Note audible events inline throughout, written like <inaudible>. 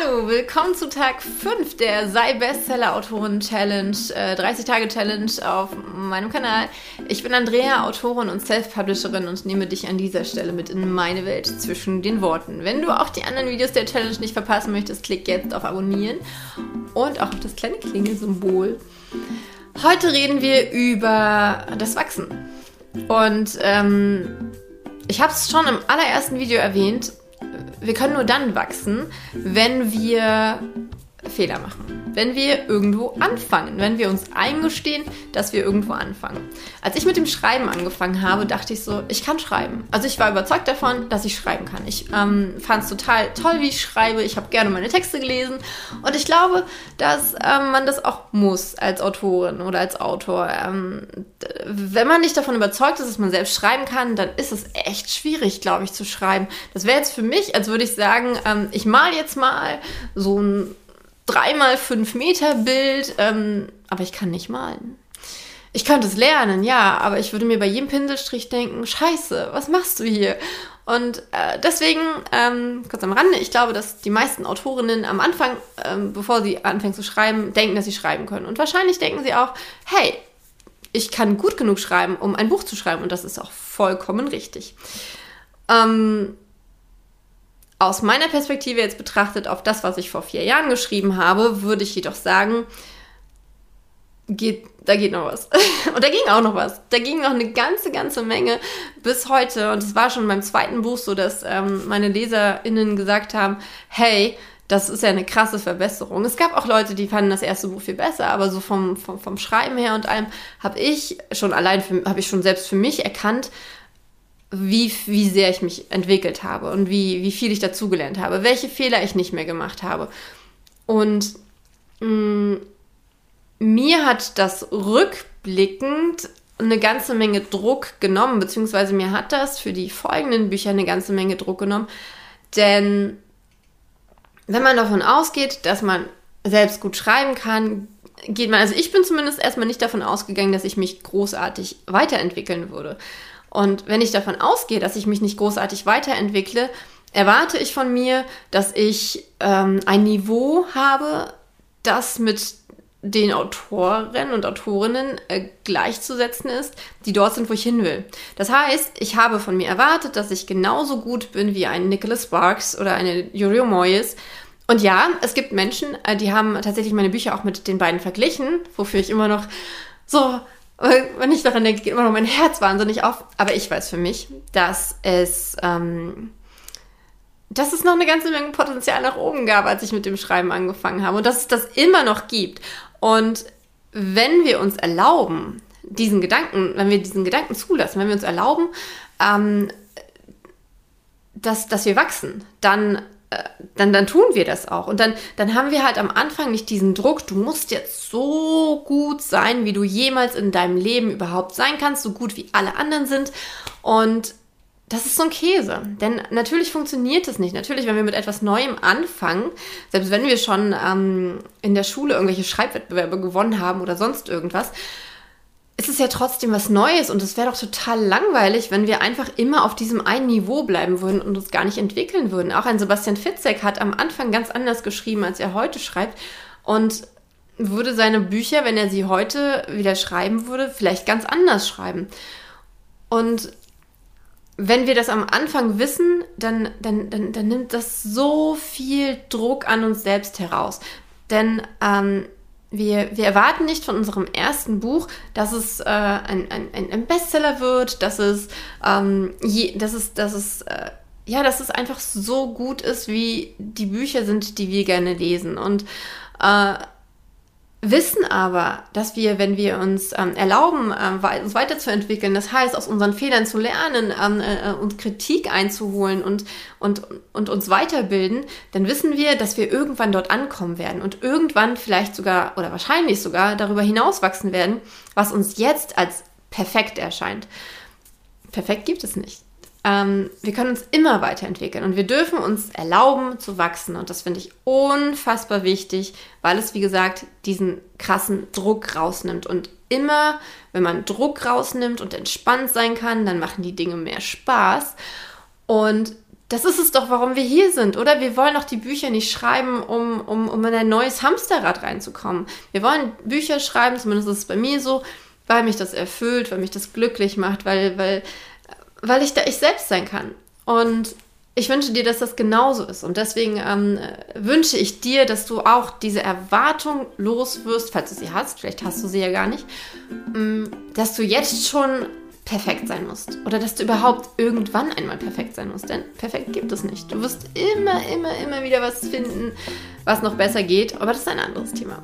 Hallo, willkommen zu Tag 5 der Sei Bestseller Autorin Challenge, äh, 30 Tage Challenge auf meinem Kanal. Ich bin Andrea, Autorin und Self-Publisherin und nehme dich an dieser Stelle mit in meine Welt zwischen den Worten. Wenn du auch die anderen Videos der Challenge nicht verpassen möchtest, klick jetzt auf Abonnieren und auch auf das kleine Klingelsymbol. Heute reden wir über das Wachsen. Und ähm, ich habe es schon im allerersten Video erwähnt wir können nur dann wachsen, wenn wir Fehler machen. Wenn wir irgendwo anfangen, wenn wir uns eingestehen, dass wir irgendwo anfangen. Als ich mit dem Schreiben angefangen habe, dachte ich so, ich kann schreiben. Also ich war überzeugt davon, dass ich schreiben kann. Ich ähm, fand es total toll, wie ich schreibe. Ich habe gerne meine Texte gelesen. Und ich glaube, dass ähm, man das auch muss als Autorin oder als Autor. Ähm, wenn man nicht davon überzeugt ist, dass man selbst schreiben kann, dann ist es echt schwierig, glaube ich, zu schreiben. Das wäre jetzt für mich, als würde ich sagen, ähm, ich mal jetzt mal so ein 3x5 Meter Bild, ähm, aber ich kann nicht malen. Ich könnte es lernen, ja, aber ich würde mir bei jedem Pinselstrich denken, scheiße, was machst du hier? Und äh, deswegen, ähm, kurz am Rande, ich glaube, dass die meisten Autorinnen am Anfang, ähm, bevor sie anfangen zu schreiben, denken, dass sie schreiben können. Und wahrscheinlich denken sie auch, hey, ich kann gut genug schreiben, um ein Buch zu schreiben. Und das ist auch vollkommen richtig. Ähm, aus meiner Perspektive jetzt betrachtet auf das, was ich vor vier Jahren geschrieben habe, würde ich jedoch sagen, geht, da geht noch was. <laughs> Und da ging auch noch was. Da ging noch eine ganze, ganze Menge bis heute. Und es war schon beim zweiten Buch so, dass ähm, meine LeserInnen gesagt haben, hey, das ist ja eine krasse Verbesserung. Es gab auch Leute, die fanden das erste Buch viel besser, aber so vom, vom, vom Schreiben her und allem habe ich schon allein, habe ich schon selbst für mich erkannt, wie, wie sehr ich mich entwickelt habe und wie, wie viel ich dazugelernt habe, welche Fehler ich nicht mehr gemacht habe. Und mh, mm, mir hat das rückblickend eine ganze Menge Druck genommen, beziehungsweise mir hat das für die folgenden Bücher eine ganze Menge Druck genommen. Denn wenn man davon ausgeht, dass man selbst gut schreiben kann, geht man, also ich bin zumindest erstmal nicht davon ausgegangen, dass ich mich großartig weiterentwickeln würde. Und wenn ich davon ausgehe, dass ich mich nicht großartig weiterentwickle, erwarte ich von mir, dass ich ähm, ein Niveau habe, das mit den Autoren und Autorinnen äh, gleichzusetzen ist, die dort sind, wo ich hin will. Das heißt, ich habe von mir erwartet, dass ich genauso gut bin wie ein Nicholas Sparks oder eine Yurio Moyes. Und ja, es gibt Menschen, äh, die haben tatsächlich meine Bücher auch mit den beiden verglichen, wofür ich immer noch so wenn ich daran denke, geht immer noch mein Herz wahnsinnig auf. Aber ich weiß für mich, dass es, ähm, dass es noch eine ganze Menge Potenzial nach oben gab, als ich mit dem Schreiben angefangen habe. Und dass es das immer noch gibt. Und wenn wir uns erlauben, diesen Gedanken, wenn wir diesen Gedanken zulassen, wenn wir uns erlauben, ähm, dass, dass wir wachsen, dann dann, dann tun wir das auch. Und dann, dann haben wir halt am Anfang nicht diesen Druck, du musst jetzt so gut sein, wie du jemals in deinem Leben überhaupt sein kannst, so gut wie alle anderen sind. Und das ist so ein Käse. Denn natürlich funktioniert es nicht. Natürlich, wenn wir mit etwas Neuem anfangen, selbst wenn wir schon ähm, in der Schule irgendwelche Schreibwettbewerbe gewonnen haben oder sonst irgendwas, ist es ja trotzdem was Neues und es wäre doch total langweilig, wenn wir einfach immer auf diesem einen Niveau bleiben würden und uns gar nicht entwickeln würden. Auch ein Sebastian Fitzek hat am Anfang ganz anders geschrieben, als er heute schreibt und würde seine Bücher, wenn er sie heute wieder schreiben würde, vielleicht ganz anders schreiben. Und wenn wir das am Anfang wissen, dann, dann, dann, dann nimmt das so viel Druck an uns selbst heraus. Denn ähm, wir, wir erwarten nicht von unserem ersten Buch, dass es äh, ein, ein, ein Bestseller wird, dass es, ähm, je, dass es, dass es, äh, ja, dass es einfach so gut ist, wie die Bücher sind, die wir gerne lesen. Und äh, wissen aber, dass wir, wenn wir uns ähm, erlauben, ähm, uns weiterzuentwickeln, das heißt, aus unseren Fehlern zu lernen, ähm, äh, uns Kritik einzuholen und, und, und uns weiterbilden, dann wissen wir, dass wir irgendwann dort ankommen werden und irgendwann vielleicht sogar oder wahrscheinlich sogar darüber hinauswachsen werden, was uns jetzt als perfekt erscheint. Perfekt gibt es nicht ähm, wir können uns immer weiterentwickeln und wir dürfen uns erlauben zu wachsen. Und das finde ich unfassbar wichtig, weil es, wie gesagt, diesen krassen Druck rausnimmt. Und immer, wenn man Druck rausnimmt und entspannt sein kann, dann machen die Dinge mehr Spaß. Und das ist es doch, warum wir hier sind, oder? Wir wollen doch die Bücher nicht schreiben, um, um, um in ein neues Hamsterrad reinzukommen. Wir wollen Bücher schreiben, zumindest ist es bei mir so, weil mich das erfüllt, weil mich das glücklich macht, weil, weil, weil ich da ich selbst sein kann. Und ich wünsche dir, dass das genauso ist. Und deswegen ähm, wünsche ich dir, dass du auch diese Erwartung loswirst, falls du sie hast, vielleicht hast du sie ja gar nicht, ähm, dass du jetzt schon perfekt sein musst. Oder dass du überhaupt irgendwann einmal perfekt sein musst. Denn perfekt gibt es nicht. Du wirst immer, immer, immer wieder was finden, was noch besser geht. Aber das ist ein anderes Thema.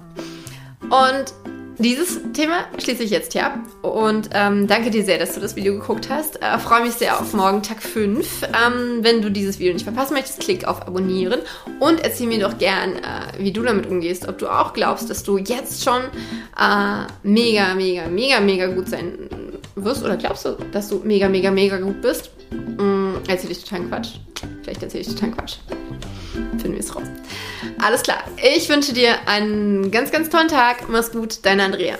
Und dieses Thema schließe ich jetzt hier ab und ähm, danke dir sehr, dass du das Video geguckt hast. Äh, Freue mich sehr auf morgen, Tag 5. Ähm, wenn du dieses Video nicht verpassen möchtest, klick auf Abonnieren und erzähl mir doch gern, äh, wie du damit umgehst. Ob du auch glaubst, dass du jetzt schon äh, mega, mega, mega, mega gut sein wirst oder glaubst du, dass du mega, mega, mega gut bist. Mm, erzähl ich total Quatsch. Vielleicht erzähle ich total Quatsch. Finden wir es raus. Alles klar. Ich wünsche dir einen ganz, ganz tollen Tag. Mach's gut, deine Andrea.